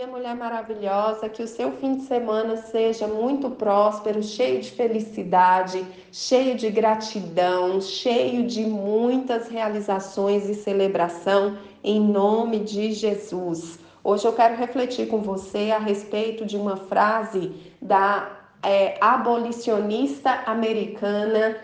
dia, mulher maravilhosa. Que o seu fim de semana seja muito próspero, cheio de felicidade, cheio de gratidão, cheio de muitas realizações e celebração, em nome de Jesus. Hoje eu quero refletir com você a respeito de uma frase da é, abolicionista americana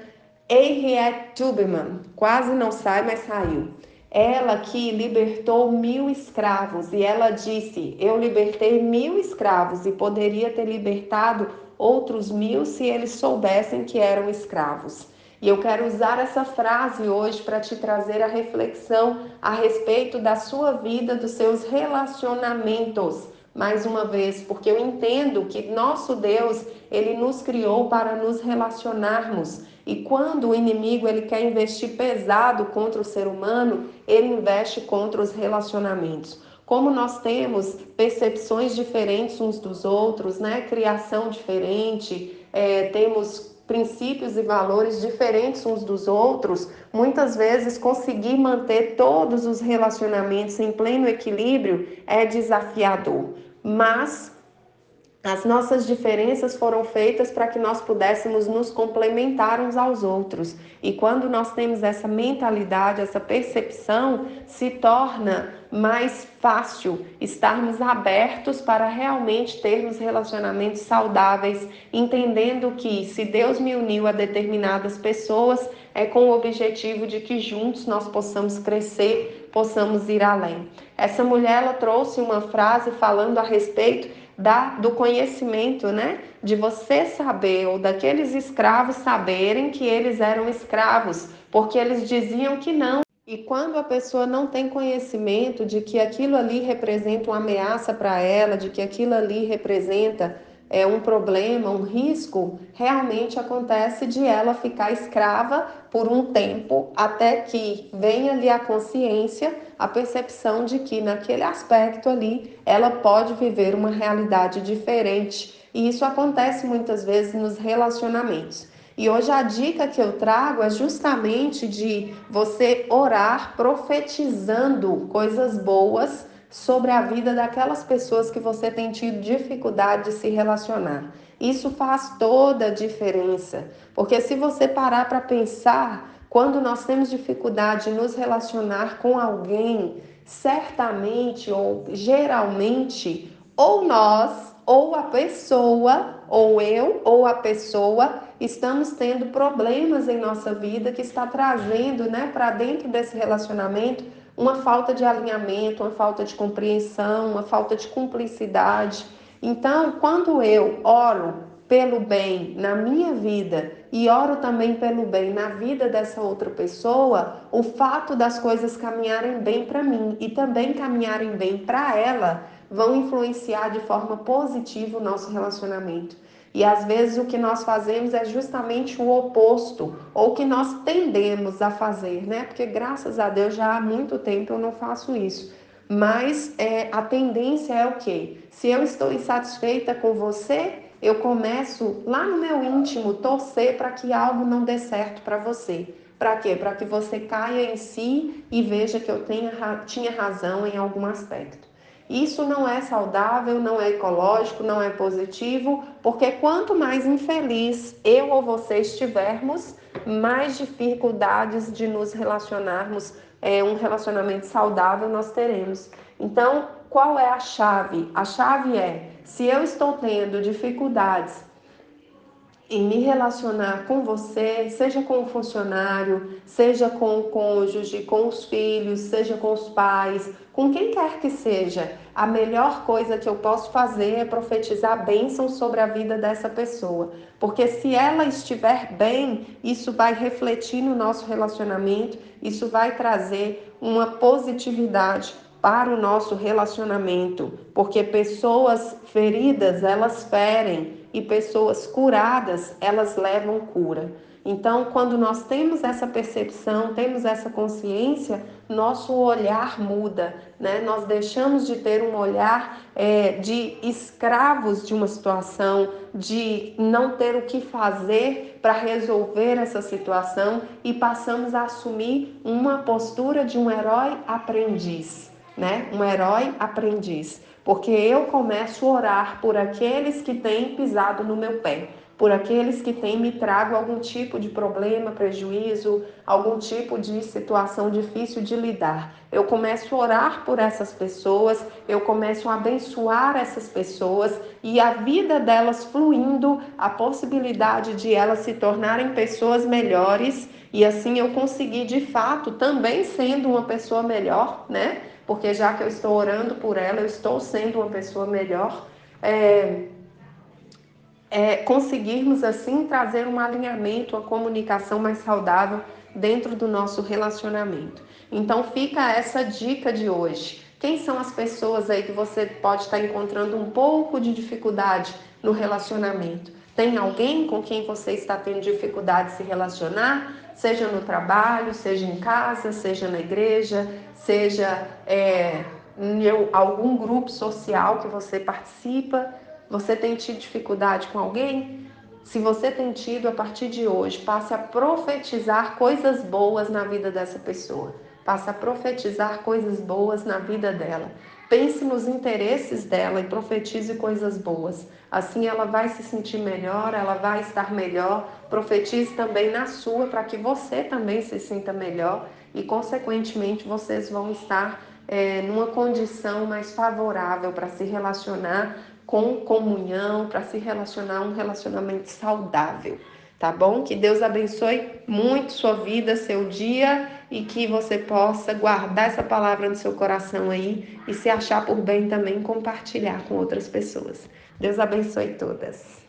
Harriet Tubman. Quase não sai, mas saiu. Ela que libertou mil escravos e ela disse: Eu libertei mil escravos e poderia ter libertado outros mil se eles soubessem que eram escravos. E eu quero usar essa frase hoje para te trazer a reflexão a respeito da sua vida, dos seus relacionamentos. Mais uma vez, porque eu entendo que nosso Deus, ele nos criou para nos relacionarmos. E quando o inimigo ele quer investir pesado contra o ser humano, ele investe contra os relacionamentos. Como nós temos percepções diferentes uns dos outros, né? Criação diferente, é, temos princípios e valores diferentes uns dos outros, muitas vezes conseguir manter todos os relacionamentos em pleno equilíbrio é desafiador. Mas as nossas diferenças foram feitas para que nós pudéssemos nos complementar uns aos outros. E quando nós temos essa mentalidade, essa percepção, se torna mais fácil estarmos abertos para realmente termos relacionamentos saudáveis, entendendo que se Deus me uniu a determinadas pessoas, é com o objetivo de que juntos nós possamos crescer, possamos ir além. Essa mulher ela trouxe uma frase falando a respeito da, do conhecimento, né? De você saber, ou daqueles escravos saberem que eles eram escravos, porque eles diziam que não. E quando a pessoa não tem conhecimento de que aquilo ali representa uma ameaça para ela, de que aquilo ali representa é, um problema, um risco, realmente acontece de ela ficar escrava por um tempo, até que venha ali a consciência, a percepção de que naquele aspecto ali ela pode viver uma realidade diferente. E isso acontece muitas vezes nos relacionamentos. E hoje a dica que eu trago é justamente de você orar profetizando coisas boas sobre a vida daquelas pessoas que você tem tido dificuldade de se relacionar. Isso faz toda a diferença, porque se você parar para pensar, quando nós temos dificuldade de nos relacionar com alguém, certamente ou geralmente, ou nós, ou a pessoa, ou eu, ou a pessoa, estamos tendo problemas em nossa vida que está trazendo, né, para dentro desse relacionamento uma falta de alinhamento, uma falta de compreensão, uma falta de cumplicidade. Então, quando eu oro pelo bem na minha vida e oro também pelo bem na vida dessa outra pessoa, o fato das coisas caminharem bem para mim e também caminharem bem para ela vão influenciar de forma positiva o nosso relacionamento. E às vezes o que nós fazemos é justamente o oposto, ou o que nós tendemos a fazer, né? Porque graças a Deus já há muito tempo eu não faço isso. Mas é, a tendência é o quê? Se eu estou insatisfeita com você, eu começo lá no meu íntimo torcer para que algo não dê certo para você. Para quê? Para que você caia em si e veja que eu tenha, tinha razão em algum aspecto. Isso não é saudável, não é ecológico, não é positivo, porque quanto mais infeliz eu ou você estivermos, mais dificuldades de nos relacionarmos, é, um relacionamento saudável nós teremos. Então, qual é a chave? A chave é: se eu estou tendo dificuldades em me relacionar com você, seja com o funcionário, seja com o cônjuge, com os filhos, seja com os pais, com quem quer que seja, a melhor coisa que eu posso fazer é profetizar bênção sobre a vida dessa pessoa. Porque se ela estiver bem, isso vai refletir no nosso relacionamento, isso vai trazer uma positividade para o nosso relacionamento, porque pessoas feridas, elas ferem e pessoas curadas, elas levam cura. Então, quando nós temos essa percepção, temos essa consciência, nosso olhar muda, né? Nós deixamos de ter um olhar é, de escravos de uma situação, de não ter o que fazer para resolver essa situação e passamos a assumir uma postura de um herói aprendiz, né? Um herói aprendiz. porque eu começo a orar por aqueles que têm pisado no meu pé por aqueles que têm me trago algum tipo de problema, prejuízo, algum tipo de situação difícil de lidar. Eu começo a orar por essas pessoas, eu começo a abençoar essas pessoas e a vida delas fluindo, a possibilidade de elas se tornarem pessoas melhores e assim eu conseguir de fato também sendo uma pessoa melhor, né? Porque já que eu estou orando por ela, eu estou sendo uma pessoa melhor. É, é, conseguirmos assim trazer um alinhamento, uma comunicação mais saudável dentro do nosso relacionamento. Então fica essa dica de hoje. Quem são as pessoas aí que você pode estar encontrando um pouco de dificuldade no relacionamento? Tem alguém com quem você está tendo dificuldade de se relacionar? Seja no trabalho, seja em casa, seja na igreja, seja é, em algum grupo social que você participa. Você tem tido dificuldade com alguém? Se você tem tido, a partir de hoje, passe a profetizar coisas boas na vida dessa pessoa. Passe a profetizar coisas boas na vida dela. Pense nos interesses dela e profetize coisas boas. Assim ela vai se sentir melhor, ela vai estar melhor. Profetize também na sua para que você também se sinta melhor e, consequentemente, vocês vão estar é, numa condição mais favorável para se relacionar com comunhão, para se relacionar um relacionamento saudável, tá bom? Que Deus abençoe muito sua vida, seu dia e que você possa guardar essa palavra no seu coração aí e se achar por bem também compartilhar com outras pessoas. Deus abençoe todas.